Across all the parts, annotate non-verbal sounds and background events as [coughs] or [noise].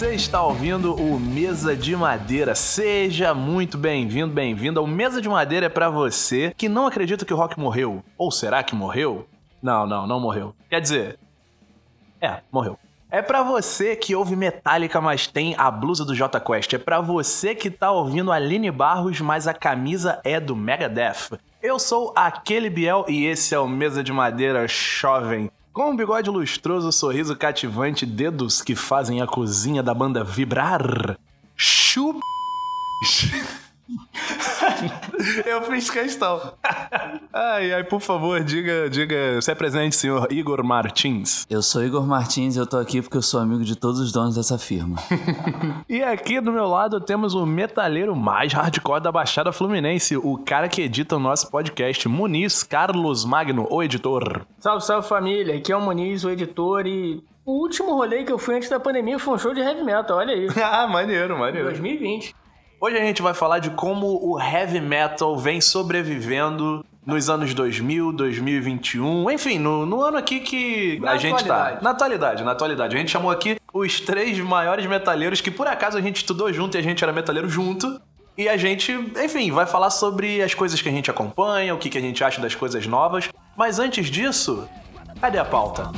Você está ouvindo o Mesa de Madeira. Seja muito bem-vindo, bem-vinda. O Mesa de Madeira é para você que não acredita que o Rock morreu. Ou será que morreu? Não, não, não morreu. Quer dizer, é, morreu. É pra você que ouve Metallica, mas tem a blusa do J Quest. É pra você que tá ouvindo Aline Barros, mas a camisa é do Megadeth. Eu sou aquele Biel e esse é o Mesa de Madeira Jovem. Com um bigode lustroso, sorriso cativante, dedos que fazem a cozinha da banda vibrar. Chup. Eu fiz questão. Ai, ai, por favor, diga, diga, se é presente, senhor Igor Martins. Eu sou Igor Martins e eu tô aqui porque eu sou amigo de todos os donos dessa firma. e aqui do meu lado temos o metalheiro mais hardcore da Baixada Fluminense, o cara que edita o nosso podcast, Muniz Carlos Magno, o editor. Salve, salve família, aqui é o Muniz, o editor e o último rolê que eu fui antes da pandemia foi um show de heavy metal, olha aí. [laughs] ah, maneiro, maneiro. 2020. Hoje a gente vai falar de como o heavy metal vem sobrevivendo nos anos 2000, 2021, enfim, no, no ano aqui que na a gente atualidade. tá. Na atualidade, na atualidade. A gente chamou aqui os três maiores metaleiros que por acaso a gente estudou junto e a gente era metaleiro junto. E a gente, enfim, vai falar sobre as coisas que a gente acompanha, o que, que a gente acha das coisas novas. Mas antes disso, cadê a pauta?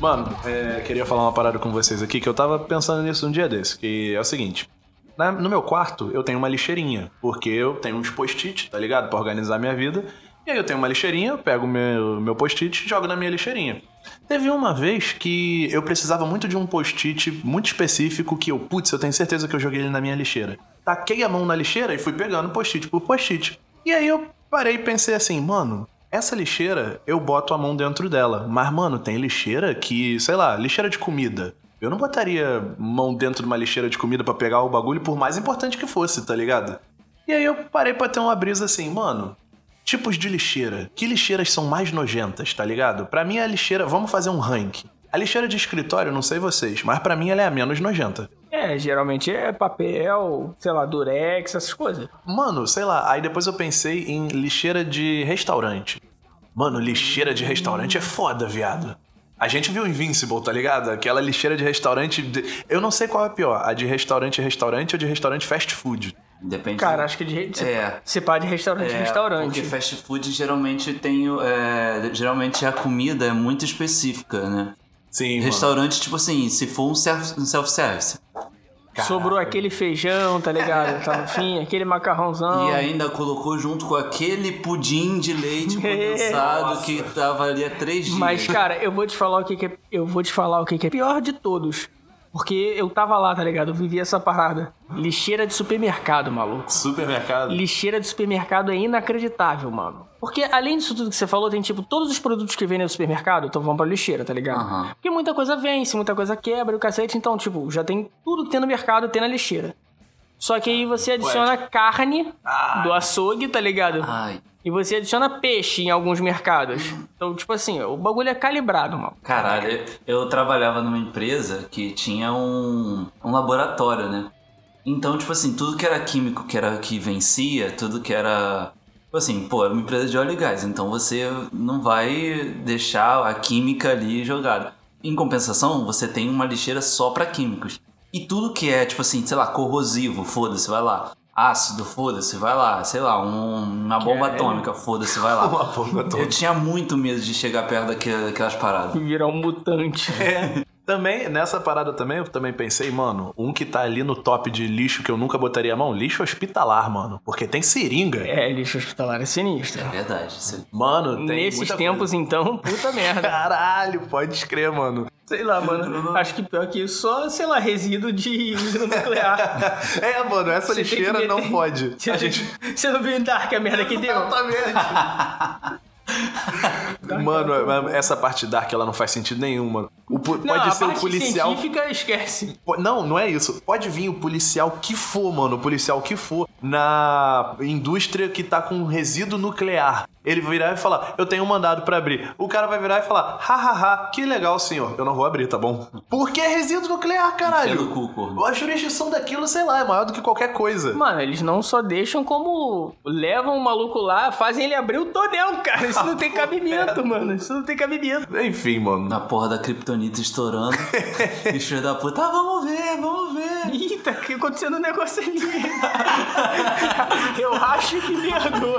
Mano, é, queria falar uma parada com vocês aqui, que eu tava pensando nisso um dia desse, que é o seguinte. na- no meu quarto, eu tenho uma lixeirinha, porque eu tenho uns post-it, tá ligado? Pra organizar minha vida. E aí eu tenho uma lixeirinha, eu pego meu, meu post-it e jogo na minha lixeirinha. Teve uma vez que eu precisava muito de um post-it muito específico que eu, putz, eu tenho certeza que eu joguei ele na minha lixeira. Taquei a mão na lixeira e fui pegando post-it por post-it. E aí eu parei e pensei assim, mano, essa lixeira eu boto a mão dentro dela. Mas, mano, tem lixeira que, sei lá, lixeira de comida. Eu não botaria mão dentro de uma lixeira de comida pra pegar o bagulho, por mais importante que fosse, tá ligado? E aí eu parei pra ter uma brisa assim, mano. Tipos de lixeira. Que lixeiras são mais nojentas, tá ligado? Pra mim a lixeira. Vamos fazer um ranking. A lixeira de escritório, não sei vocês, mas pra mim ela é a menos nojenta. É, geralmente é papel, sei lá, durex, essas coisas. Mano, sei lá, aí depois eu pensei em lixeira de restaurante. Mano, lixeira de restaurante é foda, viado. A gente viu Invincible, tá ligado? Aquela lixeira de restaurante. de- Eu não sei qual é pior, a de restaurante restaurante ou de restaurante fast food. Depende. Cara, acho que de, se, É. se pá de restaurante é, restaurante. Porque fast food geralmente tem. é, geralmente a comida é muito específica, né? Sim, mano. Restaurante, tipo assim, se for um self- um self-service. Sobrou aquele feijão, tá ligado? [laughs] Tá no fim, aquele macarrãozão. E ainda colocou junto com aquele pudim de leite [laughs] condensado que tava ali há três dias. Mas, cara, eu vou te falar o que, que é. Eu vou te falar o que, que é pior de todos. Porque eu tava lá, tá ligado? Eu vivi essa parada. Lixeira de supermercado, maluco. Supermercado. Lixeira de supermercado é inacreditável, mano. Porque além disso tudo que você falou, tem tipo todos os produtos que vendem no supermercado, então vão pra lixeira, tá ligado? Aham. Porque muita coisa vence, muita coisa quebra e o cacete, então, tipo, já tem tudo que tem no mercado, tem na lixeira. Só que aí você adiciona carne do açougue, tá ligado? Ai, E você adiciona peixe em alguns mercados. Então, tipo assim, o bagulho é calibrado, mano. caralho, eu, eu trabalhava numa empresa que tinha um, um laboratório, né? Então, tipo assim, tudo que era químico, que era que vencia, tudo que era. Tipo assim, pô, era uma empresa de óleo e gás, então você não vai deixar a química ali jogada. Em compensação, você tem uma lixeira só pra químicos. E tudo que é, tipo assim, sei lá, corrosivo, foda-se, vai lá. Ácido, foda-se, vai lá. Sei lá, um- uma bomba Caralho. atômica, foda-se, vai lá. [laughs] Uma bomba atômica. Eu tinha muito medo de chegar perto daquela- daquelas paradas. Virar um mutante. É. Também, nessa parada também, eu também pensei, mano, um que tá ali no top de lixo que eu nunca botaria a mão, lixo hospitalar, mano. Porque tem seringa. É, lixo hospitalar é sinistro. É verdade. Isso... Mano, tem Nesses muita tempos, coisa. então, puta merda. [laughs] Caralho, pode escrever, mano. Sei lá, mano. Acho que pior que isso, só, sei lá, resíduo de usina nuclear. [laughs] é, mano, essa Você lixeira ver- não pode. Você, gente... você não viu em Dark a merda que deu? Exatamente. [laughs] Mano, essa parte dark ela não faz sentido nenhum, mano. O Não, pode ser o parte policial. científica, esquece. Não, não é isso. Pode vir o policial que for, mano. O policial que for na indústria que tá com resíduo nuclear. Ele virar e falar, eu tenho um mandado para abrir. O cara vai virar e falar, hahaha, que legal, senhor. Eu não vou abrir, tá bom? Porque é resíduo nuclear, caralho. Cu, a jurisdição daquilo, sei lá, é maior do que qualquer coisa. Mano, eles não só deixam como levam o maluco lá, fazem ele abrir o tonel, cara. Isso não tem [laughs] cabimento, mano. Isso não tem cabimento. Enfim, mano. Na porra da criptonita estourando. [laughs] Bicho da puta, ah, vamos ver, vamos ver. Eita, o que aconteceu no negócio ali? [laughs] Eu acho que mergou.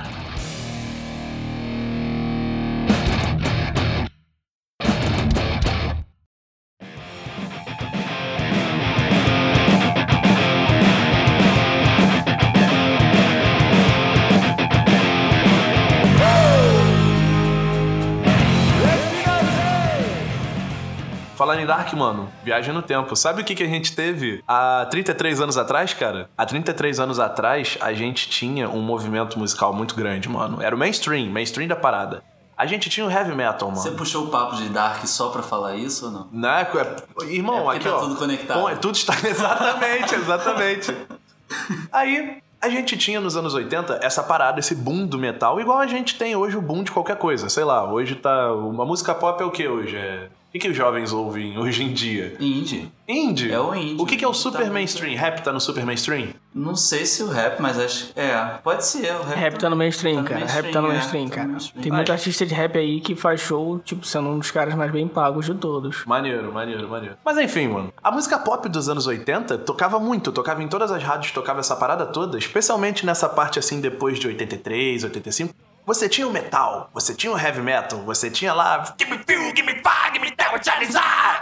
Falando em Dark, mano, viagem no tempo. Sabe o que, que a gente teve há 33 anos atrás, cara? Há 33 anos atrás, a gente tinha um movimento musical muito grande, mano. Era o mainstream, mainstream da parada. A gente tinha o heavy metal, mano. Você puxou o papo de Dark só pra falar isso ou não? Não, é, irmão, é aqui tá ó. tudo conectado. Bom, tudo está [laughs] exatamente, exatamente. Aí a gente tinha nos anos 80 essa parada, esse boom do metal, igual a gente tem hoje o boom de qualquer coisa. Sei lá, hoje tá. Uma música pop é o que hoje? É o que, que os jovens ouvem hoje em dia? Indie. Indie? É o indie. O que, que é o super Tá mainstream? Rap tá no super mainstream? Não sei se o rap, mas acho. É, pode ser. O rap, Rap tá no mainstream, Tá no cara. Rap tá no mainstream, é, tá cara. no mainstream. Tem muito artista de rap aí que faz show, tipo, sendo um dos caras mais bem pagos de todos. Maneiro, maneiro, maneiro. Mas enfim, mano. A música pop dos anos 80 tocava muito, tocava em todas as rádios, tocava essa parada toda, especialmente nessa parte assim depois de 83, 85. Você tinha o metal, você tinha o heavy metal, você tinha lá. Give me feel, give me fire, give me are."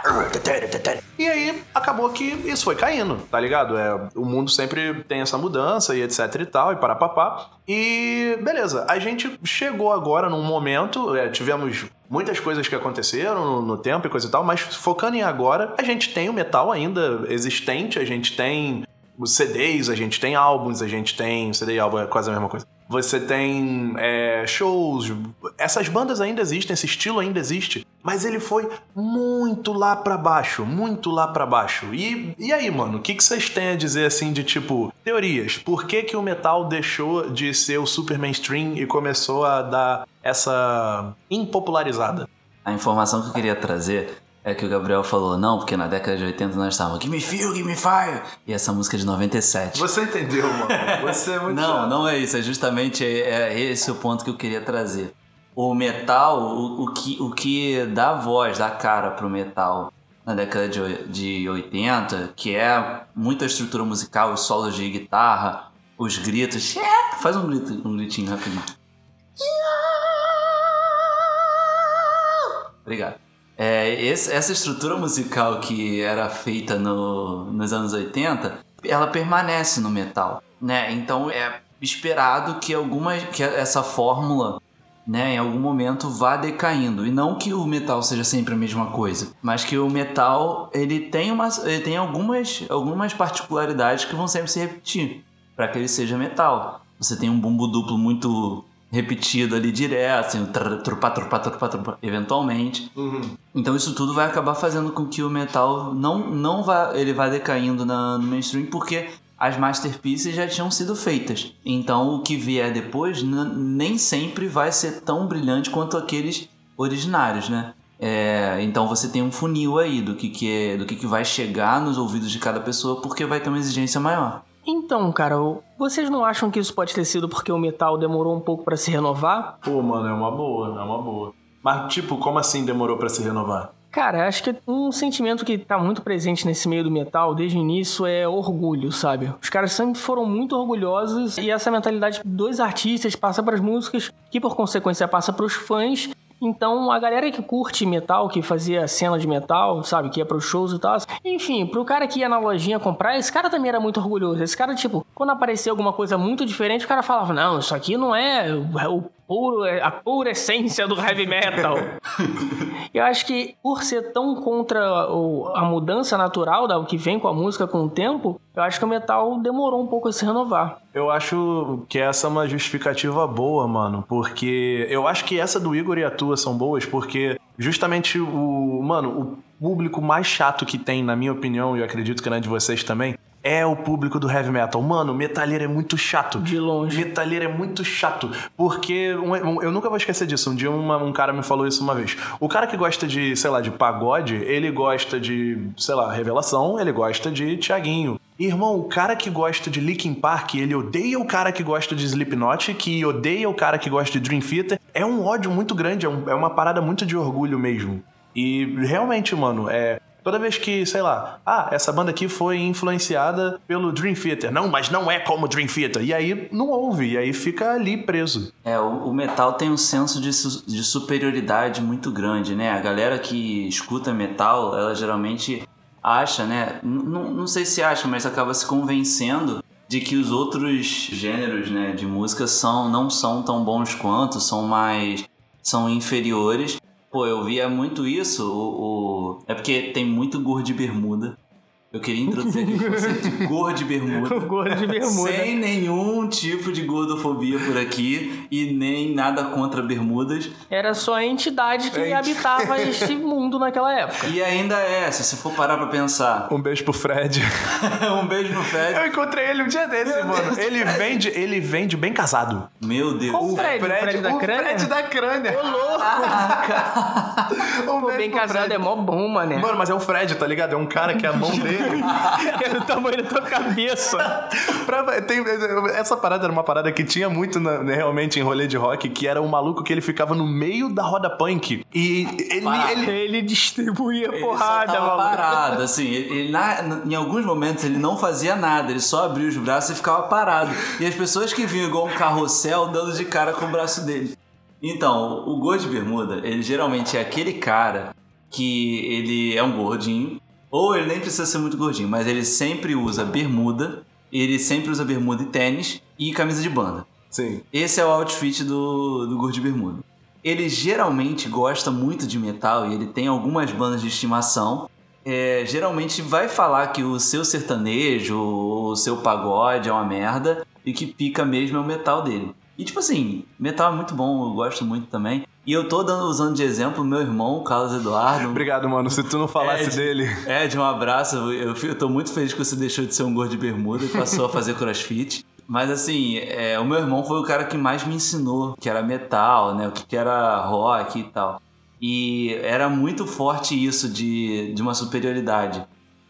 E aí acabou que isso foi caindo, tá ligado? É, o mundo sempre tem essa mudança e etc e tal, e parapapá. E beleza, a gente chegou agora num momento, é, tivemos muitas coisas que aconteceram no, no tempo e coisa e tal, mas focando em agora, a gente tem o metal ainda existente, a gente tem os CDs, a gente tem álbuns, a gente tem. CD e álbum é quase a mesma coisa. Você tem é, shows. Essas bandas ainda existem, esse estilo ainda existe. Mas ele foi muito lá pra baixo, muito lá pra baixo. E, e aí, mano, o que, que vocês têm a dizer assim de tipo, teorias? Por que, que o metal deixou de ser o super mainstream e começou a dar essa impopularizada? A informação que eu queria trazer é que o Gabriel falou, não, porque na década de 80 nós estávamos Give me feel, give me fire. E essa música é de 97. Você entendeu, mano? Você é muito Não, chato. não é isso. É justamente é, é esse o ponto que eu queria trazer. O metal, o, o que, o que dá voz, dá cara pro metal na década de, de 80, que é muita estrutura musical, os solos de guitarra, os gritos. Faz um, grito, um gritinho rapidinho. Obrigado. É, esse- essa estrutura musical que era feita no- nos anos 80, ela permanece no metal, né? Então é esperado que alguma que essa fórmula, né, em algum momento vá decaindo e não que o metal seja sempre a mesma coisa, mas que o metal ele tem umas, ele tem algumas algumas particularidades que vão sempre se repetir para que ele seja metal. Você tem um bumbo duplo muito repetido ali direto, assim, trupá, trupá, trupá, trupá, eventualmente. Uhum. Então isso tudo vai acabar fazendo com que o metal não, não vá, ele vá decaindo na, no mainstream porque as masterpieces já tinham sido feitas. Então o que vier depois nem sempre vai ser tão brilhante quanto aqueles originários, né? É, então você tem um funil aí do que, que é, do que, que vai chegar nos ouvidos de cada pessoa porque vai ter uma exigência maior. Então, cara, vocês não acham que isso pode ter sido porque o metal demorou um pouco pra se renovar? Pô, mano, é uma boa, é uma boa. Mas, tipo, como assim demorou pra se renovar? Cara, acho que um sentimento que tá muito presente nesse meio do metal desde o início é orgulho, sabe? Os caras sempre foram muito orgulhosos e essa mentalidade dos artistas passa pras músicas, que por consequência passa pros fãs. Então, a galera que curte metal, que fazia cena de metal, sabe, que ia pros shows e tal. Enfim, pro cara que ia na lojinha comprar, esse cara também era muito orgulhoso. Esse cara, tipo, quando aparecia alguma coisa muito diferente, o cara falava: Não, isso aqui não é o puro, a pura essência do heavy metal. [laughs] Eu acho que por ser tão contra a mudança natural da, o que vem com a música com o tempo, eu acho que o metal demorou um pouco a se renovar. Eu acho que essa é uma justificativa boa, mano, porque eu acho que essa do Igor e a tua são boas, porque justamente o, mano, o público mais chato que tem, na minha opinião, e eu acredito que na de vocês também, é o público do heavy metal. Mano, metalheiro é muito chato. De longe. Metalheiro é muito chato. Porque um- um- eu nunca vou esquecer disso. Um dia uma- um cara me falou isso uma vez. O cara que gosta de, sei lá, de pagode, ele gosta de, sei lá, revelação, ele gosta de Tiaguinho. Irmão, o cara que gosta de Linkin Park, ele odeia o cara que gosta de Slipknot, que odeia o cara que gosta de Dream Theater. É um ódio muito grande, é, um- é uma parada muito de orgulho mesmo. E realmente, mano, é. Toda vez que, sei lá, ah, essa banda aqui foi influenciada pelo Dream Theater. Não, mas não é como Dream Theater. E aí não ouve, e aí fica ali preso. É, o, o metal tem um senso de, de superioridade muito grande, né? A galera que escuta metal, ela geralmente acha, né? N- n- não sei se acha, mas acaba se convencendo de que os outros gêneros, né, de música são não são tão bons quanto, são mais são inferiores. Pô, eu via muito isso, o, o- é porque tem muito gordo de bermuda. Eu queria introduzir aqui o conceito de [laughs] gordo de bermuda. Gordo de bermuda. Sem nenhum tipo de gordofobia por aqui e nem nada contra bermudas. Era só a entidade que Gente. habitava [laughs] este mundo naquela época. E ainda é, se você for parar pra pensar. Um beijo pro Fred. [laughs] um beijo pro Fred. Eu encontrei ele um dia desse, mano. Ele vende, ele vende bem casado. Meu Deus. Qual o Fred? O Fred da o crânio? Fred da crânio. Ô, louco! Um Pô, beijo bem pro casado Fred. é mó bom, mané. Mano, mas é o Fred, tá ligado? É um cara que a mão dele. [laughs] É do tamanho da tua cabeça. [laughs] Pra- tem- essa parada era uma parada que tinha muito na- né, realmente em rolê de rock, que era um maluco que ele ficava no meio da roda punk. E ele. Ele- Ele distribuía Ele porrada, só tava maluco. parado, assim, ele, ele na- em alguns momentos ele não fazia nada, ele só abria os braços e ficava parado. E as pessoas que vinham igual um carrossel dando de cara com o braço dele. Então, o gordo de bermuda, ele geralmente é aquele cara que ele é um gordinho, ou ele nem precisa ser muito gordinho, mas ele sempre usa bermuda, ele sempre usa bermuda e tênis e camisa de banda. Sim. Esse é o outfit do, do Gordo de Bermuda. Ele geralmente gosta muito de metal e ele tem algumas bandas de estimação. É, geralmente vai falar que o seu sertanejo, o seu pagode é uma merda e que pica mesmo é o metal dele. E tipo assim, metal é muito bom, eu gosto muito também. E eu tô dando, usando de exemplo o meu irmão, o Carlos Eduardo. [laughs] Obrigado, mano. Se tu não falasse dele. Ed, um abraço. Eu, eu tô muito feliz que você deixou de ser um gordo de bermuda e passou a fazer crossfit. Mas assim, é, o meu irmão foi o cara que mais me ensinou que era metal, né? O que que era rock e tal. E era muito forte isso de, de uma superioridade.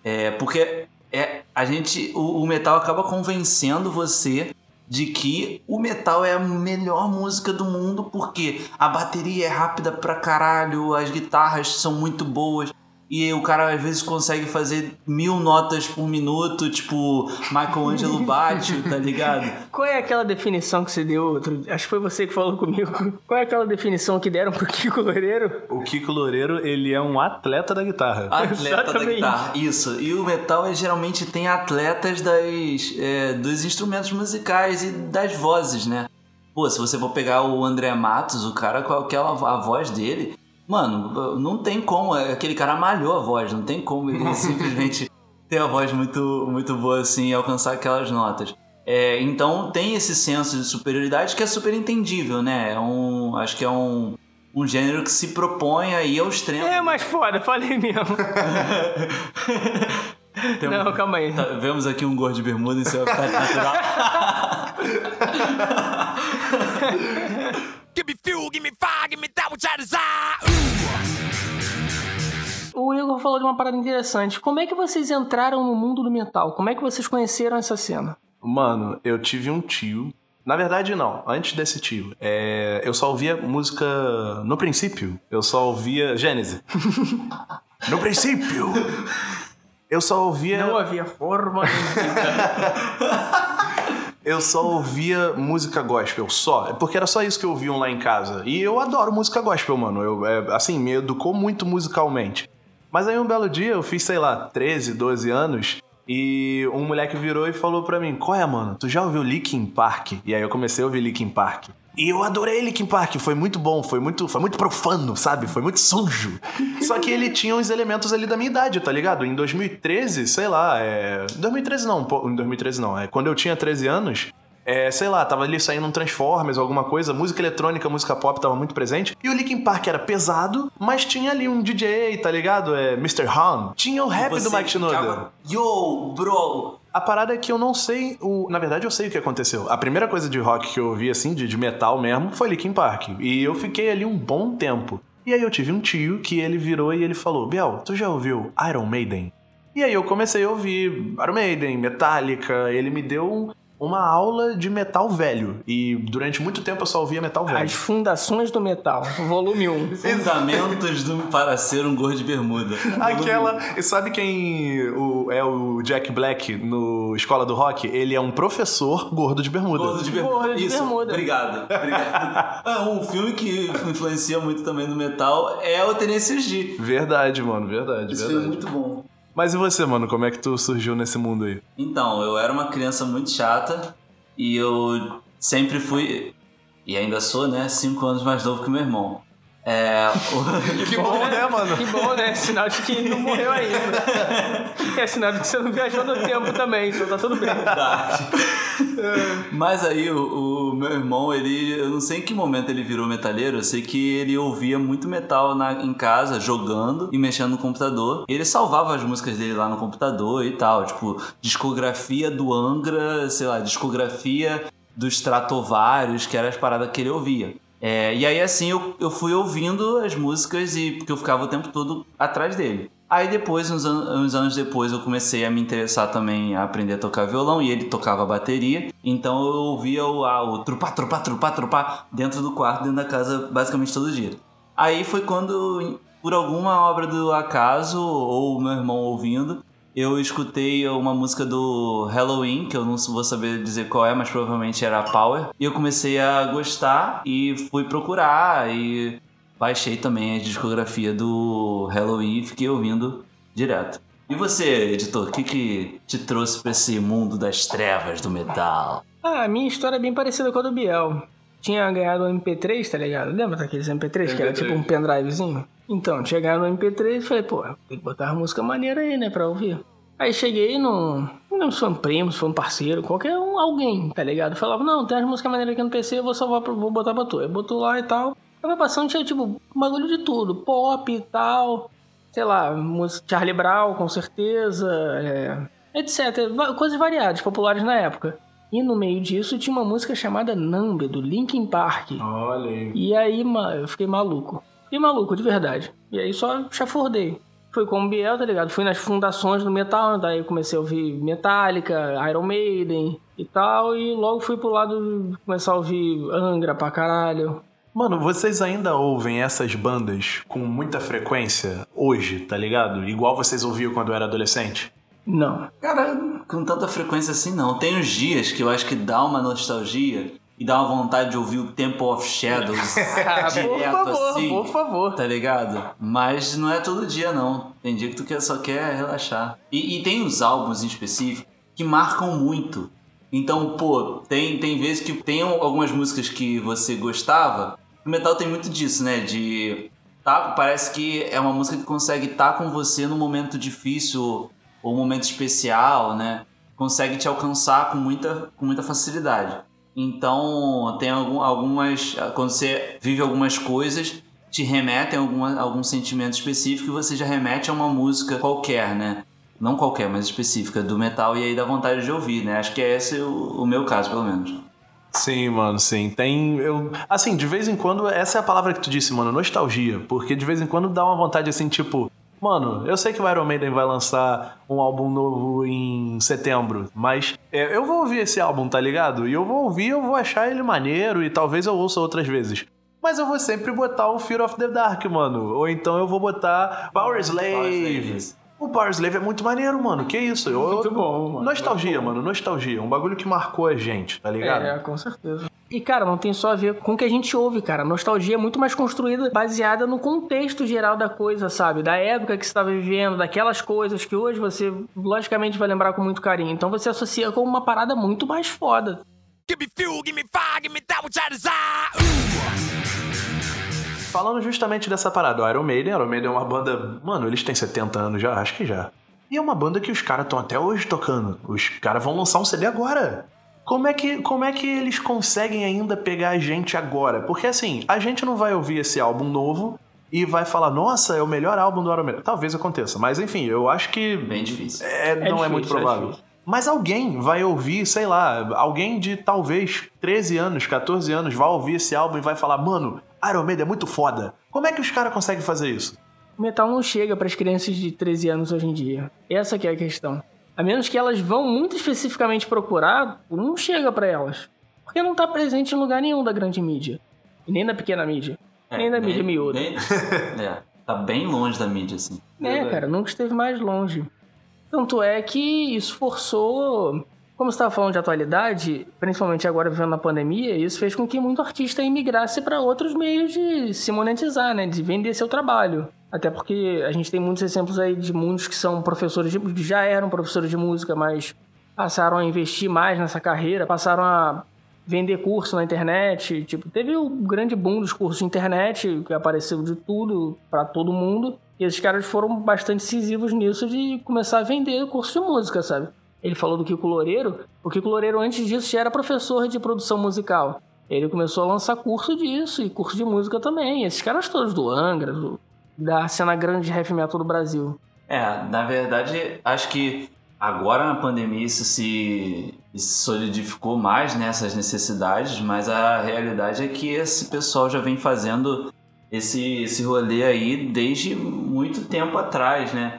É, porque é, a gente. O, o metal acaba convencendo você de que o metal é a melhor música do mundo porque a bateria é rápida pra caralho, as guitarras são muito boas. E o cara às vezes consegue fazer mil notas por minuto, tipo Michelangelo [laughs] Batio, tá ligado? Qual é aquela definição que você deu outro? Acho que foi você que falou comigo. [laughs] Qual é aquela definição que deram pro Kiko Loureiro? O Kiko Loureiro, ele é um atleta da guitarra. Atleta da Exatamente. guitarra. Isso. E o metal ele geralmente tem atletas das, é, dos instrumentos musicais e das vozes, né? Pô, se você for pegar o André Matos, o cara com aquela a voz dele, mano, não tem como. Aquele cara malhou a voz, não tem como ele [laughs] simplesmente ter a voz muito, muito boa assim e alcançar aquelas notas. É, então tem esse senso de superioridade que é super entendível, né? É um, acho que é um, um gênero que se propõe aí ao extremo. É, mas foda, falei mesmo. [laughs] Tem um- Não, calma aí. Tá, vemos aqui um gordo de bermuda em seu habitat natural. [laughs] Give me fuel, give me fire, give me that which I desire. O Igor falou de uma parada interessante. Como é que vocês entraram no mundo do metal? Como é que vocês conheceram essa cena? Mano, eu tive um tio. Na verdade, não. Antes desse tio. É, eu só ouvia música. No princípio, eu só ouvia Gênese. [laughs] no princípio! Eu só ouvia. Não havia forma. [laughs] Eu só ouvia música gospel, só. Porque era só isso que eu ouviam lá em casa. E eu adoro música gospel, mano. Eu, é, assim, me educou muito musicalmente. Mas aí um belo dia, eu fiz, sei lá, 13, 12 anos. E um moleque virou e falou pra mim: Qual é, mano? Tu já ouviu Linkin Park? E aí eu comecei a ouvir Linkin Park. E eu adorei Linkin Park, foi muito bom, foi muito, foi muito profano, sabe? Foi muito sujo. [laughs] Só que ele tinha uns elementos ali da minha idade, tá ligado? Em 2013, sei lá, é. 2013 não, em 2013 não. É quando eu tinha 13 anos. É, sei lá, tava ali saindo um Transformers, alguma coisa, música eletrônica, música pop tava muito presente. E o Linkin Park era pesado, mas tinha ali um DJ, tá ligado? É Mr. Han. Tinha o rap do Você Mike Shinoda. ficava, Yo, bro, A parada é que eu não sei. O... Na verdade, eu sei o que aconteceu. A primeira coisa de rock que eu ouvi, assim, de, de metal mesmo, foi Linkin Park. E eu fiquei ali um bom tempo. E aí eu tive um tio que ele virou e ele falou: Biel, tu já ouviu Iron Maiden? E aí eu comecei a ouvir Iron Maiden, Metallica. Ele me deu um- uma aula de metal velho. E durante muito tempo eu só ouvia metal velho. As Fundações do Metal, volume [laughs] 1. Fundamentos do, para ser um gordo de bermuda. [laughs] Aquela. E sabe quem o- é o Jack Black no Escola do Rock? Ele é um professor gordo de bermuda. Gordo de bermuda. Gordo de Isso, bermuda. obrigado. obrigado. [laughs] Ah, um filme que influencia muito também no metal é o Tenacious D. Verdade, mano, verdade, Esse filme é verdade. muito bom. Mas e você, mano? Como é que tu surgiu nesse mundo aí? Então, eu era uma criança muito chata e eu sempre fui, e ainda sou, né, cinco anos mais novo que meu irmão. É, o- [laughs] Que bom, né, mano? Que bom, né? Sinal de que não morreu ainda. [laughs] Sinal de que você não viajou no tempo também, então tá tudo bem. Verdade. Mas aí o, o meu irmão, ele. Eu não sei em que momento ele virou metaleiro, eu sei que ele ouvia muito metal na, em casa, jogando e mexendo no computador. Ele salvava as músicas dele lá no computador e tal. Tipo, discografia do Angra, sei lá, discografia dos Stratovarius, que eram as paradas que ele ouvia. É, e aí assim eu, eu fui ouvindo as músicas e porque eu ficava o tempo todo atrás dele. Aí depois, uns, an- uns anos depois, eu comecei a me interessar também a aprender a tocar violão e ele tocava bateria. Então eu ouvia o, ah, o trupá, trupá, trupá, trupá dentro do quarto, dentro da casa, basicamente todo dia. Aí foi quando, por alguma obra do acaso, ou meu irmão ouvindo, eu escutei uma música do Halloween, que eu não vou saber dizer qual é, mas provavelmente era Power. E eu comecei a gostar e fui procurar e baixei também a discografia do Halloween e fiquei ouvindo direto. E você, editor, o que, que te trouxe pra esse mundo das trevas do metal? Ah, a minha história é bem parecida com a do Biel. Tinha ganhado um MP3, tá ligado? Lembra daqueles MP3 que era MP3. tipo um pendrivezinho? Então, tinha ganhado um MP3 e falei, pô, tem que botar uma música maneira aí, né, pra ouvir. Aí cheguei num. Não lembro se foi um primo, se foi um parceiro, qualquer um, alguém, tá ligado? Falava, não, tem umas músicas maneiras aqui no PC, eu vou salvar, vou botar pra tu. Aí botou lá e tal. Vai passando, tinha tipo um bagulho de tudo, pop e tal. Sei lá, música Charlie Brown, com certeza, é, etc. Coisas variadas, populares na época. E no meio disso tinha uma música chamada Number, do Linkin Park. Olha aí. E aí, eu fiquei maluco. Fiquei maluco, de verdade. E aí só chafurdei. Fui com o Biel, tá ligado? Fui nas fundações do metal, daí comecei a ouvir Metallica, Iron Maiden e tal. E logo fui pro lado começar a ouvir Angra pra caralho. Mano, vocês ainda ouvem essas bandas com muita frequência hoje, tá ligado? Igual vocês ouviam quando eu era adolescente? Não. Cara, com tanta frequência assim não. Tem uns dias que eu acho que dá uma nostalgia e dá uma vontade de ouvir o Temple of Shadows [laughs] Ah, por direto favor, assim. por favor. Tá ligado? Mas não é todo dia, não. Tem dia que tu quer, só quer relaxar. E, e tem os álbuns em específico que marcam muito. Então, pô, tem, tem vezes que tem algumas músicas que você gostava. O metal tem muito disso, né? De. Tá, parece que é uma música que consegue estar com você num momento difícil ou um momento especial, né? Consegue te alcançar com muita, com muita facilidade. Então, tem algum, algumas. Quando você vive algumas coisas, te remetem a alguma, algum sentimento específico e você já remete a uma música qualquer, né? Não qualquer, mas específica do metal e aí dá vontade de ouvir, né? Acho que é esse o, o meu caso, pelo menos. Sim, mano, sim. Tem. Eu, assim, de vez em quando, essa é a palavra que tu disse, mano, nostalgia. Porque de vez em quando dá uma vontade assim, tipo. Mano, eu sei que o Iron Maiden vai lançar um álbum novo em setembro, mas é, eu vou ouvir esse álbum, tá ligado? E eu vou ouvir, eu vou achar ele maneiro e talvez eu ouça outras vezes. Mas eu vou sempre botar o Fear of the Dark, mano. Ou então eu vou botar Power Slave. O Power Slave é muito maneiro, mano. Que isso? Eu, Muito bom, mano. Nostalgia, mano. Nostalgia. Um bagulho que marcou a gente, tá ligado? É, com certeza. E, cara, não tem só a ver com o que a gente ouve, cara. A nostalgia é muito mais construída baseada no contexto geral da coisa, sabe? Da época que você estava vivendo, daquelas coisas que hoje você, logicamente, vai lembrar com muito carinho. Então você associa com uma parada muito mais foda. Give me fuel, give me fire, give me that which I desire. Falando justamente dessa parada, o Iron Maiden, Iron Maiden é uma banda. Mano, eles têm 70 anos já, acho que já. E é uma banda que os caras estão até hoje tocando. Os caras vão lançar um CD agora. Como é, que, como é que eles conseguem ainda pegar a gente agora? Porque assim, a gente não vai ouvir esse álbum novo e vai falar, nossa, é o melhor álbum do Iron Maiden. Talvez aconteça, mas enfim, eu acho que Bem difícil. é, não é difícil, muito é provável. difícil. Mas alguém vai ouvir, sei lá, alguém de talvez 13 anos, 14 anos vai ouvir esse álbum e vai falar: mano, Iron Maiden é muito foda. Como é que os caras conseguem fazer isso? O metal não chega para as crianças de 13 anos hoje em dia. Essa que é a questão. A menos que elas vão muito especificamente procurar, não chega para elas. Porque não tá presente em lugar nenhum da grande mídia. E nem da pequena mídia. É, nem da bem- mídia miúda. bem- [laughs] é, tá bem longe da mídia, assim. É, cara, nunca esteve mais longe. Tanto é que isso forçou. Como você estava falando de atualidade, principalmente agora vivendo na pandemia, isso fez com que muito artista imigrasse para outros meios de se monetizar, né? De vender seu trabalho. Até porque a gente tem muitos exemplos aí de muitos que são professores de, já eram professores de música, mas passaram a investir mais nessa carreira, passaram a vender curso na internet. Tipo, teve o grande boom dos cursos de internet, que apareceu de tudo para todo mundo. E esses caras foram bastante incisivos nisso de começar a vender curso de música, sabe? Ele falou do Kiko Loureiro. O Kiko Loureiro, antes disso, já era professor de produção musical. Ele começou a lançar curso disso e curso de música também. Esses caras todos do Angra, do- da cena grande de heavy metal do Brasil. É, na verdade, acho que agora na pandemia isso se solidificou mais nessas necessidades, mas a realidade é que esse pessoal já vem fazendo esse, esse rolê aí desde muito tempo atrás, né?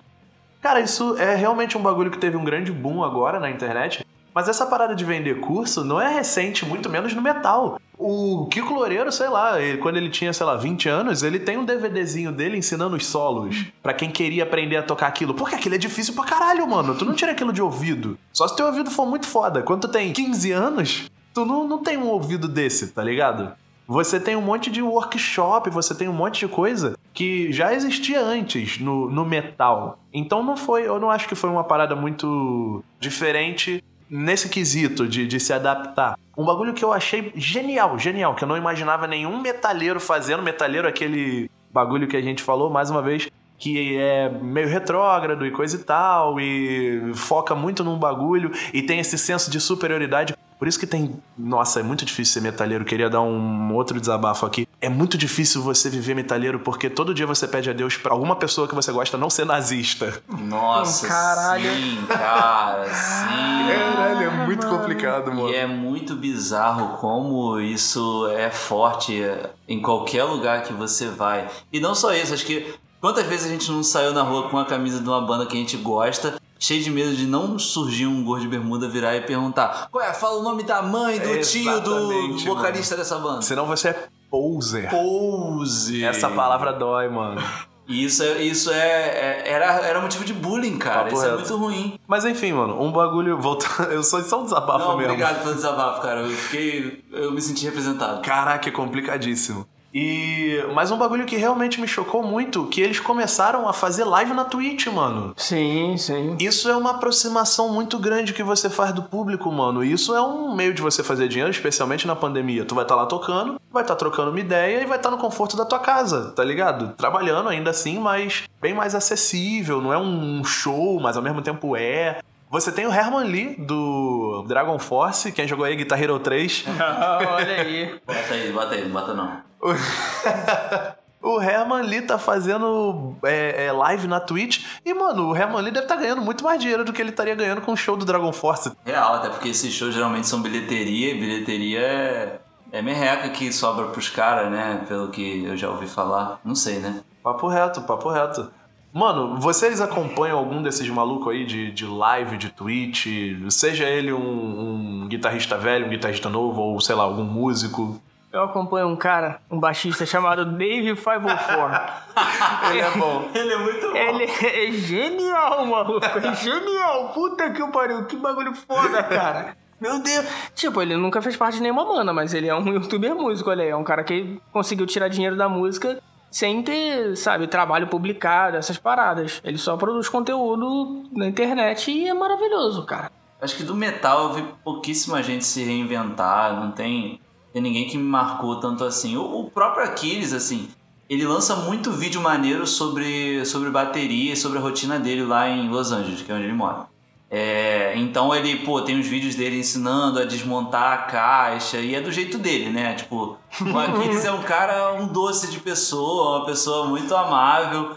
Cara, isso é realmente um bagulho que teve um grande boom agora na internet. Mas essa parada de vender curso não é recente, muito menos no metal. O Kiko Loureiro, sei lá, ele- quando ele tinha, sei lá, 20 anos, ele tem um DVDzinho dele ensinando os solos. Pra quem queria aprender a tocar aquilo. Porque aquilo é difícil pra caralho, mano. Tu não tira aquilo de ouvido. Só se teu ouvido for muito foda. Quando tu tem 15 anos, tu não, não tem um ouvido desse, tá ligado? Você tem um monte de workshop, você tem um monte de coisa que já existia antes no, no metal. Então não foi, eu não acho que foi uma parada muito diferente nesse quesito de, de se adaptar. Um bagulho que eu achei genial, genial, que eu não imaginava nenhum metalheiro fazendo. Metalheiro, é aquele bagulho que a gente falou mais uma vez, que é meio retrógrado e coisa e tal, e foca muito num bagulho e tem esse senso de superioridade. Por isso que tem. Nossa, é muito difícil ser metalheiro. Queria dar um outro desabafo aqui. É muito difícil você viver metalheiro porque todo dia você pede a Deus pra alguma pessoa que você gosta não ser nazista. Nossa, Caralho. sim, cara, sim. Caralho, é muito complicado, mano. E é muito bizarro como isso é forte em qualquer lugar que você vai. E não só isso, acho que quantas vezes a gente não saiu na rua com a camisa de uma banda que a gente gosta, cheio de medo de não surgir um gordo de bermuda virar e perguntar: Qual é? Fala o nome da mãe, do tio, do vocalista dessa banda. Senão você é poser. Pose. Essa palavra dói, mano. Isso, é- isso é, é- era, era motivo de bullying, cara. Papo isso é reto. muito ruim. Mas enfim, mano, um bagulho. Voltando. [laughs] Eu sou só um desabafo não, mesmo. obrigado pelo desabafo, cara. Eu fiquei. Eu me senti representado. Caraca, é complicadíssimo. E. Mas um bagulho que realmente me chocou muito, que eles começaram a fazer live na Twitch, mano. Sim, sim. Isso é uma aproximação muito grande que você faz do público, mano. Isso é um meio de você fazer dinheiro, especialmente na pandemia. Tu vai estar lá tocando, vai estar trocando uma ideia e vai estar no conforto da tua casa, tá ligado? Trabalhando ainda assim, mas bem mais acessível. Não é um show, mas ao mesmo tempo é. Você tem o Herman Lee do Dragon Force, quem jogou aí Guitar Hero 3. [laughs] Olha aí. Bota aí, bota aí, não bota não. [laughs] O Herman Lee tá fazendo é, é, live na Twitch. E, mano, o Herman Lee deve estar ganhando muito mais dinheiro do que ele estaria ganhando com o show do Dragon Force. Real, até porque esses shows geralmente são bilheteria, e bilheteria é, é merreca que sobra pros caras, né? Pelo que eu já ouvi falar. Não sei, né? Papo reto, papo reto. Mano, vocês acompanham algum desses malucos aí de, de live, de Twitch? Seja ele um, um guitarrista velho, um guitarrista novo, ou sei lá, algum músico. Eu acompanho um cara, um baixista chamado Dave 504. [laughs] Ele é bom. Ele é muito bom. Ele é genial, maluco. É genial. Puta que pariu. Que bagulho foda, cara. Meu Deus. Tipo, ele nunca fez parte de nenhuma banda, mas ele é um [laughs] youtuber músico, olha aí. É um cara que conseguiu tirar dinheiro da música sem ter, sabe, trabalho publicado, essas paradas. Ele só produz conteúdo na internet e é maravilhoso, cara. Acho que do metal eu vi pouquíssima gente se reinventar, não tem, tem ninguém que me marcou tanto assim. O, o próprio Aquiles, assim, ele lança muito vídeo maneiro sobre, sobre bateria, sobre a rotina dele lá em Los Angeles, que é onde ele mora. É, então ele, pô, tem uns vídeos dele ensinando a desmontar a caixa e é do jeito dele, né? Tipo, o Aquiles é um cara, um doce de pessoa, uma pessoa muito amável,